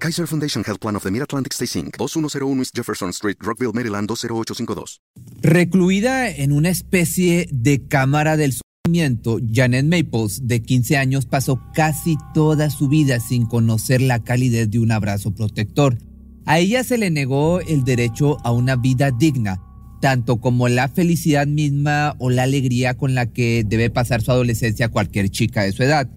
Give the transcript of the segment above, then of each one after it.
Kaiser Foundation Health Plan of the Mid-Atlantic Stay Inc. 2101 East Jefferson Street, Rockville, Maryland 20852. Recluida en una especie de cámara del sufrimiento, Janet Maples, de 15 años, pasó casi toda su vida sin conocer la calidez de un abrazo protector. A ella se le negó el derecho a una vida digna, tanto como la felicidad misma o la alegría con la que debe pasar su adolescencia cualquier chica de su edad.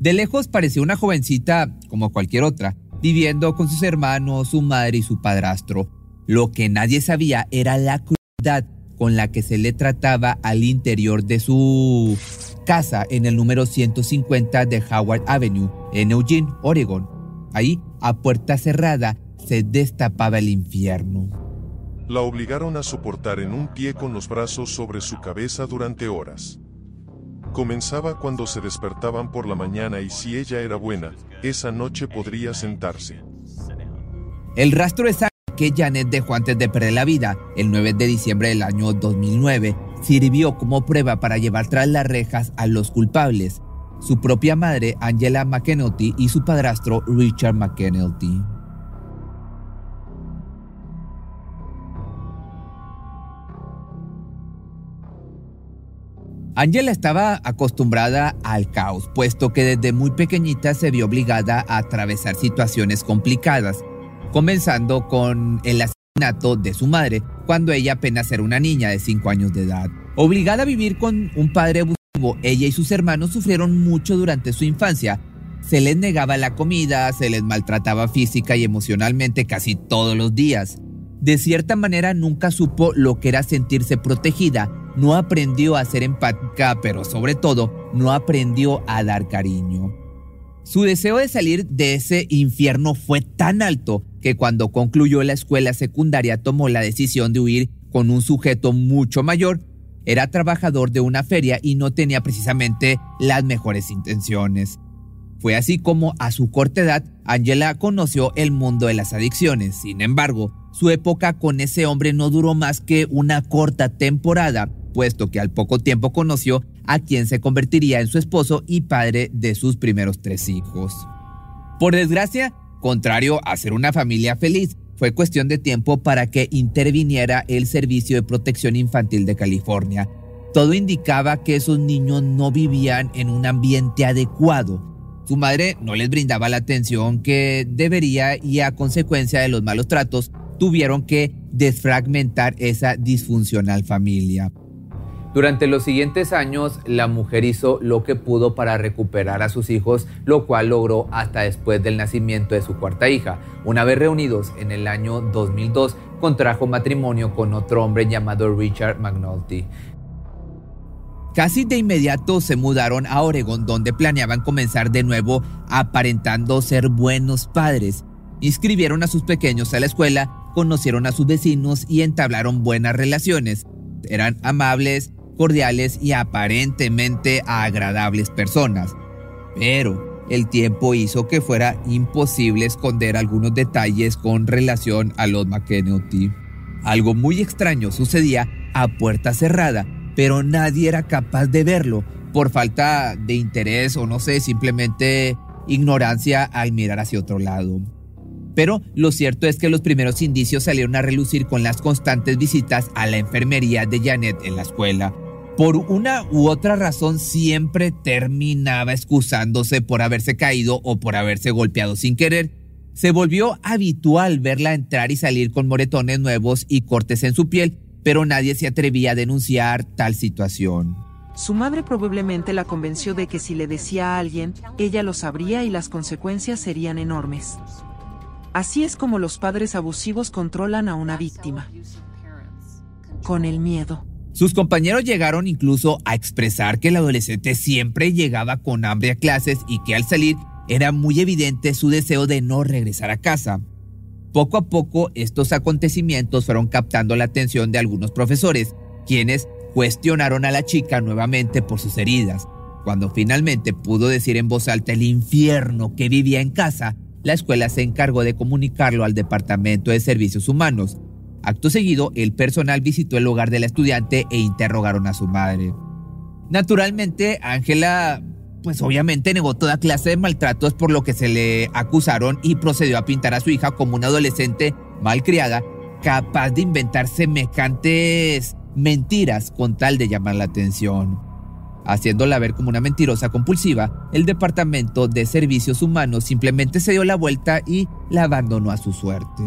De lejos parecía una jovencita como cualquier otra, viviendo con sus hermanos, su madre y su padrastro. Lo que nadie sabía era la crueldad con la que se le trataba al interior de su casa en el número 150 de Howard Avenue, en Eugene, Oregon. Ahí, a puerta cerrada, se destapaba el infierno. La obligaron a soportar en un pie con los brazos sobre su cabeza durante horas. Comenzaba cuando se despertaban por la mañana y si ella era buena, esa noche podría sentarse. El rastro sangre que Janet dejó antes de perder la vida, el 9 de diciembre del año 2009, sirvió como prueba para llevar tras las rejas a los culpables, su propia madre Angela McEnulty y su padrastro Richard McEnulty. Angela estaba acostumbrada al caos, puesto que desde muy pequeñita se vio obligada a atravesar situaciones complicadas, comenzando con el asesinato de su madre cuando ella apenas era una niña de 5 años de edad. Obligada a vivir con un padre abusivo, ella y sus hermanos sufrieron mucho durante su infancia. Se les negaba la comida, se les maltrataba física y emocionalmente casi todos los días. De cierta manera nunca supo lo que era sentirse protegida no aprendió a ser empática, pero sobre todo no aprendió a dar cariño. Su deseo de salir de ese infierno fue tan alto que cuando concluyó la escuela secundaria tomó la decisión de huir con un sujeto mucho mayor. Era trabajador de una feria y no tenía precisamente las mejores intenciones. Fue así como a su corta edad Angela conoció el mundo de las adicciones. Sin embargo, su época con ese hombre no duró más que una corta temporada puesto que al poco tiempo conoció a quien se convertiría en su esposo y padre de sus primeros tres hijos. Por desgracia, contrario a ser una familia feliz, fue cuestión de tiempo para que interviniera el Servicio de Protección Infantil de California. Todo indicaba que esos niños no vivían en un ambiente adecuado. Su madre no les brindaba la atención que debería y a consecuencia de los malos tratos tuvieron que desfragmentar esa disfuncional familia. Durante los siguientes años, la mujer hizo lo que pudo para recuperar a sus hijos, lo cual logró hasta después del nacimiento de su cuarta hija. Una vez reunidos en el año 2002, contrajo matrimonio con otro hombre llamado Richard McNulty. Casi de inmediato se mudaron a Oregon, donde planeaban comenzar de nuevo aparentando ser buenos padres. Inscribieron a sus pequeños a la escuela, conocieron a sus vecinos y entablaron buenas relaciones. Eran amables, cordiales y aparentemente agradables personas. Pero el tiempo hizo que fuera imposible esconder algunos detalles con relación a los McKenty. Algo muy extraño sucedía a puerta cerrada, pero nadie era capaz de verlo por falta de interés o no sé, simplemente ignorancia al mirar hacia otro lado. Pero lo cierto es que los primeros indicios salieron a relucir con las constantes visitas a la enfermería de Janet en la escuela por una u otra razón siempre terminaba excusándose por haberse caído o por haberse golpeado sin querer. se volvió habitual verla entrar y salir con moretones nuevos y cortes en su piel, pero nadie se atrevía a denunciar tal situación. Su madre probablemente la convenció de que si le decía a alguien, ella lo sabría y las consecuencias serían enormes. Así es como los padres abusivos controlan a una víctima. Con el miedo. Sus compañeros llegaron incluso a expresar que el adolescente siempre llegaba con hambre a clases y que al salir era muy evidente su deseo de no regresar a casa. Poco a poco estos acontecimientos fueron captando la atención de algunos profesores, quienes cuestionaron a la chica nuevamente por sus heridas. Cuando finalmente pudo decir en voz alta el infierno que vivía en casa, la escuela se encargó de comunicarlo al Departamento de Servicios Humanos. Acto seguido, el personal visitó el hogar de la estudiante e interrogaron a su madre. Naturalmente, Ángela, pues obviamente negó toda clase de maltratos por lo que se le acusaron y procedió a pintar a su hija como una adolescente malcriada, capaz de inventar semejantes mentiras con tal de llamar la atención. Haciéndola ver como una mentirosa compulsiva, el Departamento de Servicios Humanos simplemente se dio la vuelta y la abandonó a su suerte.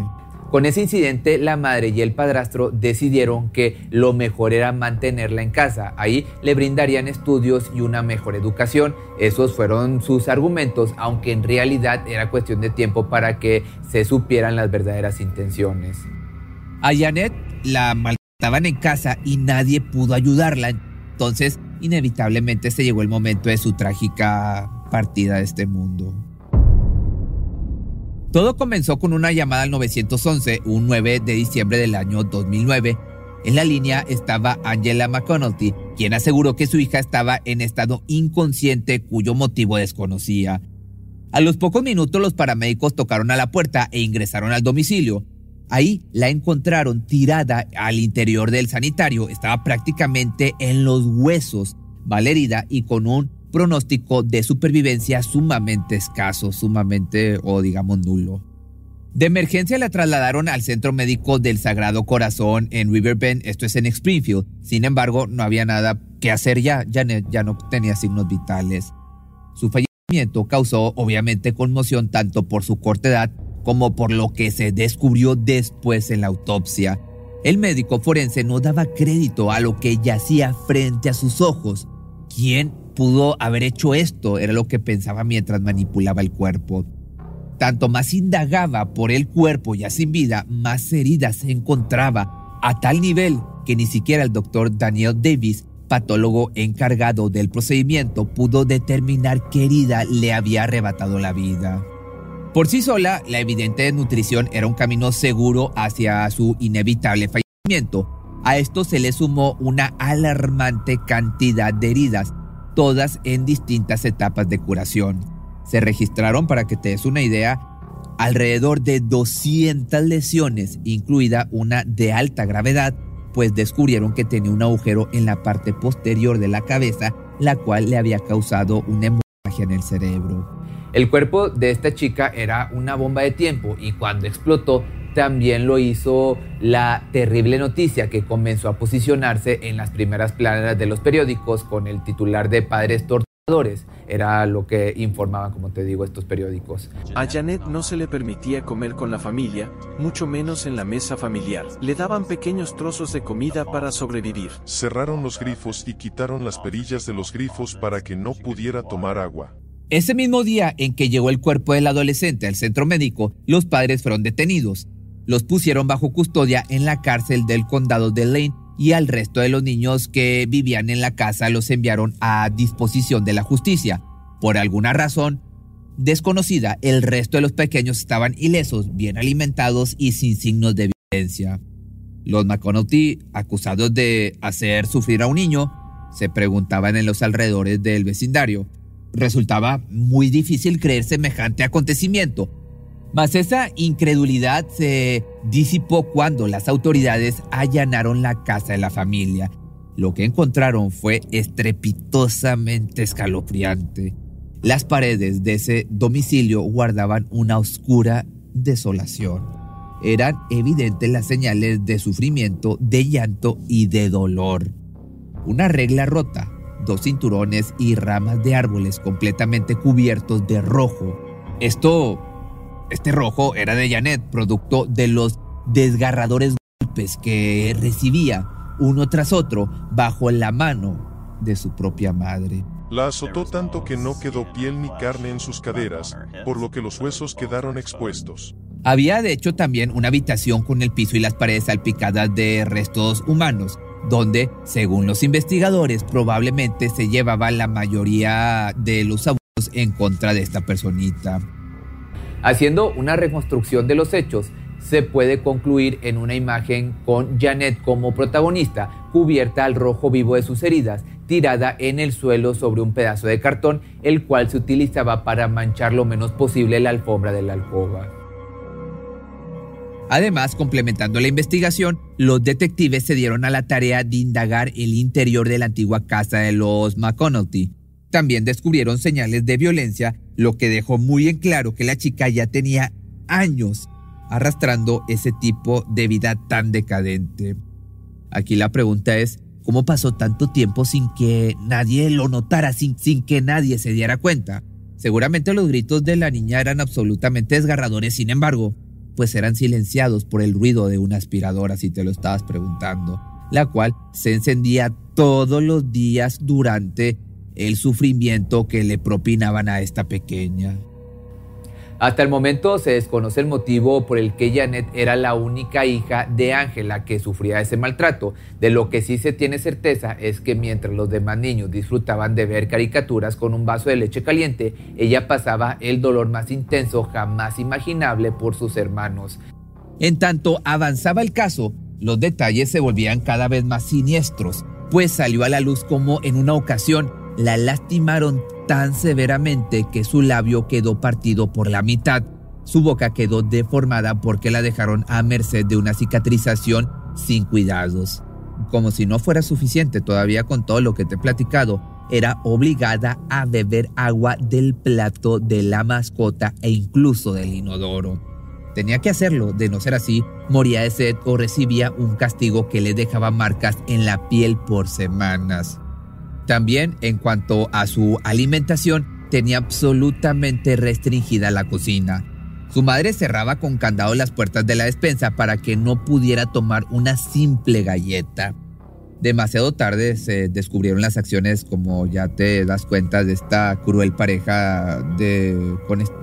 Con ese incidente, la madre y el padrastro decidieron que lo mejor era mantenerla en casa. Ahí le brindarían estudios y una mejor educación. Esos fueron sus argumentos, aunque en realidad era cuestión de tiempo para que se supieran las verdaderas intenciones. A Janet la maltrataban en casa y nadie pudo ayudarla. Entonces, inevitablemente se llegó el momento de su trágica partida de este mundo. Todo comenzó con una llamada al 911 un 9 de diciembre del año 2009. En la línea estaba Angela McConaughey, quien aseguró que su hija estaba en estado inconsciente cuyo motivo desconocía. A los pocos minutos los paramédicos tocaron a la puerta e ingresaron al domicilio. Ahí la encontraron tirada al interior del sanitario, estaba prácticamente en los huesos, malherida y con un pronóstico de supervivencia sumamente escaso, sumamente o digamos nulo. De emergencia la trasladaron al centro médico del Sagrado Corazón en Riverbend, esto es en Springfield. Sin embargo, no había nada que hacer ya, Janet ya no tenía signos vitales. Su fallecimiento causó obviamente conmoción tanto por su corta edad como por lo que se descubrió después en la autopsia. El médico forense no daba crédito a lo que yacía frente a sus ojos. ¿Quién pudo haber hecho esto? Era lo que pensaba mientras manipulaba el cuerpo. Tanto más indagaba por el cuerpo ya sin vida, más heridas se encontraba, a tal nivel que ni siquiera el doctor Daniel Davis, patólogo encargado del procedimiento, pudo determinar qué herida le había arrebatado la vida. Por sí sola, la evidente desnutrición era un camino seguro hacia su inevitable fallecimiento. A esto se le sumó una alarmante cantidad de heridas, todas en distintas etapas de curación. Se registraron, para que te des una idea, alrededor de 200 lesiones, incluida una de alta gravedad, pues descubrieron que tenía un agujero en la parte posterior de la cabeza, la cual le había causado una hemorragia en el cerebro. El cuerpo de esta chica era una bomba de tiempo y cuando explotó también lo hizo la terrible noticia que comenzó a posicionarse en las primeras planas de los periódicos con el titular de Padres Torturadores. Era lo que informaban, como te digo, estos periódicos. A Janet no se le permitía comer con la familia, mucho menos en la mesa familiar. Le daban pequeños trozos de comida para sobrevivir. Cerraron los grifos y quitaron las perillas de los grifos para que no pudiera tomar agua. Ese mismo día en que llegó el cuerpo del adolescente al centro médico, los padres fueron detenidos. Los pusieron bajo custodia en la cárcel del condado de Lane y al resto de los niños que vivían en la casa los enviaron a disposición de la justicia. Por alguna razón desconocida, el resto de los pequeños estaban ilesos, bien alimentados y sin signos de violencia. Los McConaughey, acusados de hacer sufrir a un niño, se preguntaban en los alrededores del vecindario resultaba muy difícil creer semejante acontecimiento. Mas esa incredulidad se disipó cuando las autoridades allanaron la casa de la familia. Lo que encontraron fue estrepitosamente escalofriante. Las paredes de ese domicilio guardaban una oscura desolación. Eran evidentes las señales de sufrimiento, de llanto y de dolor. Una regla rota dos cinturones y ramas de árboles completamente cubiertos de rojo. Esto Este rojo era de Janet, producto de los desgarradores golpes que recibía uno tras otro bajo la mano de su propia madre. La azotó tanto que no quedó piel ni carne en sus caderas, por lo que los huesos quedaron expuestos. Había de hecho también una habitación con el piso y las paredes salpicadas de restos humanos, donde, según los investigadores, probablemente se llevaba la mayoría de los abusos en contra de esta personita. Haciendo una reconstrucción de los hechos, se puede concluir en una imagen con Janet como protagonista, cubierta al rojo vivo de sus heridas, tirada en el suelo sobre un pedazo de cartón, el cual se utilizaba para manchar lo menos posible la alfombra de la alcoba. Además, complementando la investigación, los detectives se dieron a la tarea de indagar el interior de la antigua casa de los McConaughey. También descubrieron señales de violencia, lo que dejó muy en claro que la chica ya tenía años arrastrando ese tipo de vida tan decadente. Aquí la pregunta es, ¿cómo pasó tanto tiempo sin que nadie lo notara, sin, sin que nadie se diera cuenta? Seguramente los gritos de la niña eran absolutamente desgarradores, sin embargo, pues eran silenciados por el ruido de una aspiradora, si te lo estabas preguntando, la cual se encendía todos los días durante el sufrimiento que le propinaban a esta pequeña. Hasta el momento se desconoce el motivo por el que Janet era la única hija de Ángela que sufría ese maltrato. De lo que sí se tiene certeza es que mientras los demás niños disfrutaban de ver caricaturas con un vaso de leche caliente, ella pasaba el dolor más intenso jamás imaginable por sus hermanos. En tanto avanzaba el caso, los detalles se volvían cada vez más siniestros, pues salió a la luz como en una ocasión la lastimaron tan severamente que su labio quedó partido por la mitad. Su boca quedó deformada porque la dejaron a merced de una cicatrización sin cuidados. Como si no fuera suficiente todavía con todo lo que te he platicado, era obligada a beber agua del plato de la mascota e incluso del inodoro. Tenía que hacerlo, de no ser así, moría de sed o recibía un castigo que le dejaba marcas en la piel por semanas. También en cuanto a su alimentación, tenía absolutamente restringida la cocina. Su madre cerraba con candado las puertas de la despensa para que no pudiera tomar una simple galleta. Demasiado tarde se descubrieron las acciones, como ya te das cuenta, de esta cruel pareja, de,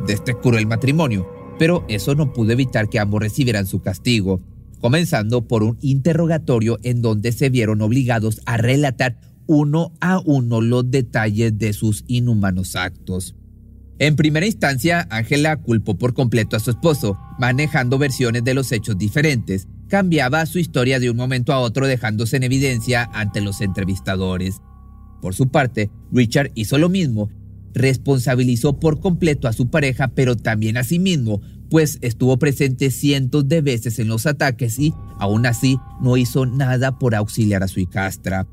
de este cruel matrimonio. Pero eso no pudo evitar que ambos recibieran su castigo, comenzando por un interrogatorio en donde se vieron obligados a relatar uno a uno los detalles de sus inhumanos actos. En primera instancia, Ángela culpó por completo a su esposo, manejando versiones de los hechos diferentes. Cambiaba su historia de un momento a otro dejándose en evidencia ante los entrevistadores. Por su parte, Richard hizo lo mismo. Responsabilizó por completo a su pareja, pero también a sí mismo, pues estuvo presente cientos de veces en los ataques y, aún así, no hizo nada por auxiliar a su hijastra.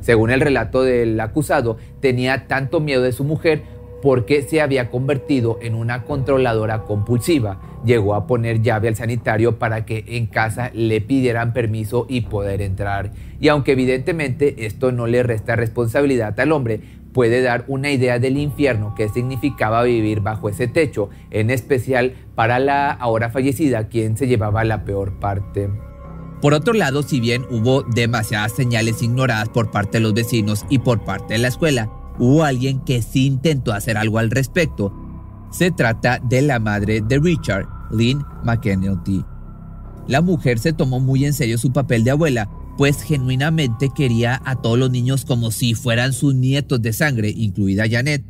Según el relato del acusado, tenía tanto miedo de su mujer porque se había convertido en una controladora compulsiva. Llegó a poner llave al sanitario para que en casa le pidieran permiso y poder entrar. Y aunque evidentemente esto no le resta responsabilidad al hombre, puede dar una idea del infierno que significaba vivir bajo ese techo, en especial para la ahora fallecida, quien se llevaba la peor parte. Por otro lado, si bien hubo demasiadas señales ignoradas por parte de los vecinos y por parte de la escuela, hubo alguien que sí intentó hacer algo al respecto. Se trata de la madre de Richard, Lynn McKennedy. La mujer se tomó muy en serio su papel de abuela, pues genuinamente quería a todos los niños como si fueran sus nietos de sangre, incluida Janet.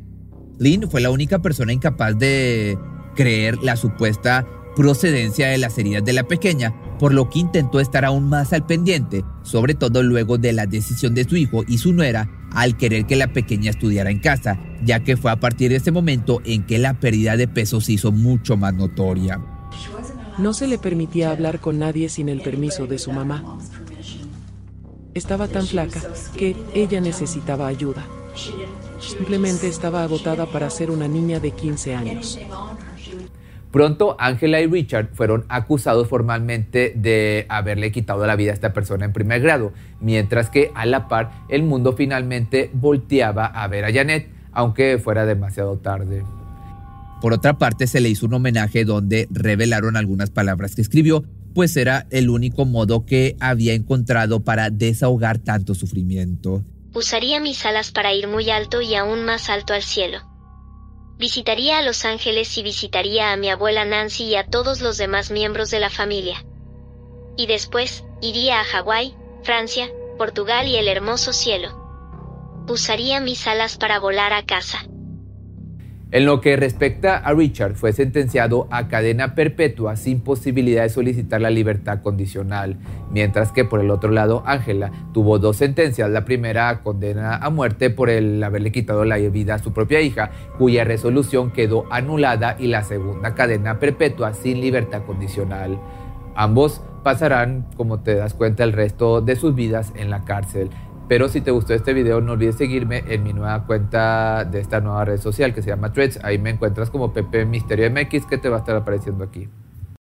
Lynn fue la única persona incapaz de creer la supuesta procedencia de las heridas de la pequeña, por lo que intentó estar aún más al pendiente, sobre todo luego de la decisión de su hijo y su nuera al querer que la pequeña estudiara en casa, ya que fue a partir de ese momento en que la pérdida de peso se hizo mucho más notoria. No se le permitía hablar con nadie sin el permiso de su mamá. Estaba tan flaca que ella necesitaba ayuda. Simplemente estaba agotada para ser una niña de 15 años. Pronto, Angela y Richard fueron acusados formalmente de haberle quitado la vida a esta persona en primer grado, mientras que a la par el mundo finalmente volteaba a ver a Janet, aunque fuera demasiado tarde. Por otra parte, se le hizo un homenaje donde revelaron algunas palabras que escribió, pues era el único modo que había encontrado para desahogar tanto sufrimiento. Usaría mis alas para ir muy alto y aún más alto al cielo. Visitaría a Los Ángeles y visitaría a mi abuela Nancy y a todos los demás miembros de la familia. Y después, iría a Hawái, Francia, Portugal y el hermoso cielo. Usaría mis alas para volar a casa. En lo que respecta a Richard, fue sentenciado a cadena perpetua sin posibilidad de solicitar la libertad condicional, mientras que por el otro lado Angela tuvo dos sentencias, la primera condena a muerte por el haberle quitado la vida a su propia hija, cuya resolución quedó anulada, y la segunda cadena perpetua sin libertad condicional. Ambos pasarán, como te das cuenta, el resto de sus vidas en la cárcel. Pero si te gustó este video, no olvides seguirme en mi nueva cuenta de esta nueva red social que se llama Threads. Ahí me encuentras como Pepe Misterio MX que te va a estar apareciendo aquí.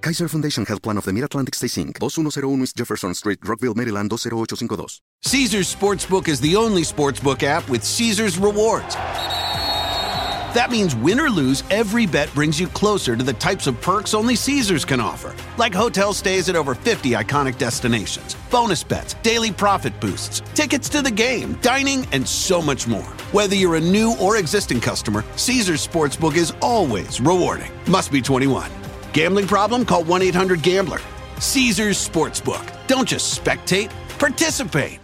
Kaiser Foundation Health Plan of the Mid-Atlantic Stay Inc., 2101 East Jefferson Street, Rockville, Maryland, 20852. Caesars Sportsbook is the only sportsbook app with Caesars rewards. That means win or lose, every bet brings you closer to the types of perks only Caesars can offer, like hotel stays at over 50 iconic destinations, bonus bets, daily profit boosts, tickets to the game, dining, and so much more. Whether you're a new or existing customer, Caesars Sportsbook is always rewarding. Must be 21. Gambling problem? Call 1 800 Gambler. Caesars Sportsbook. Don't just spectate, participate.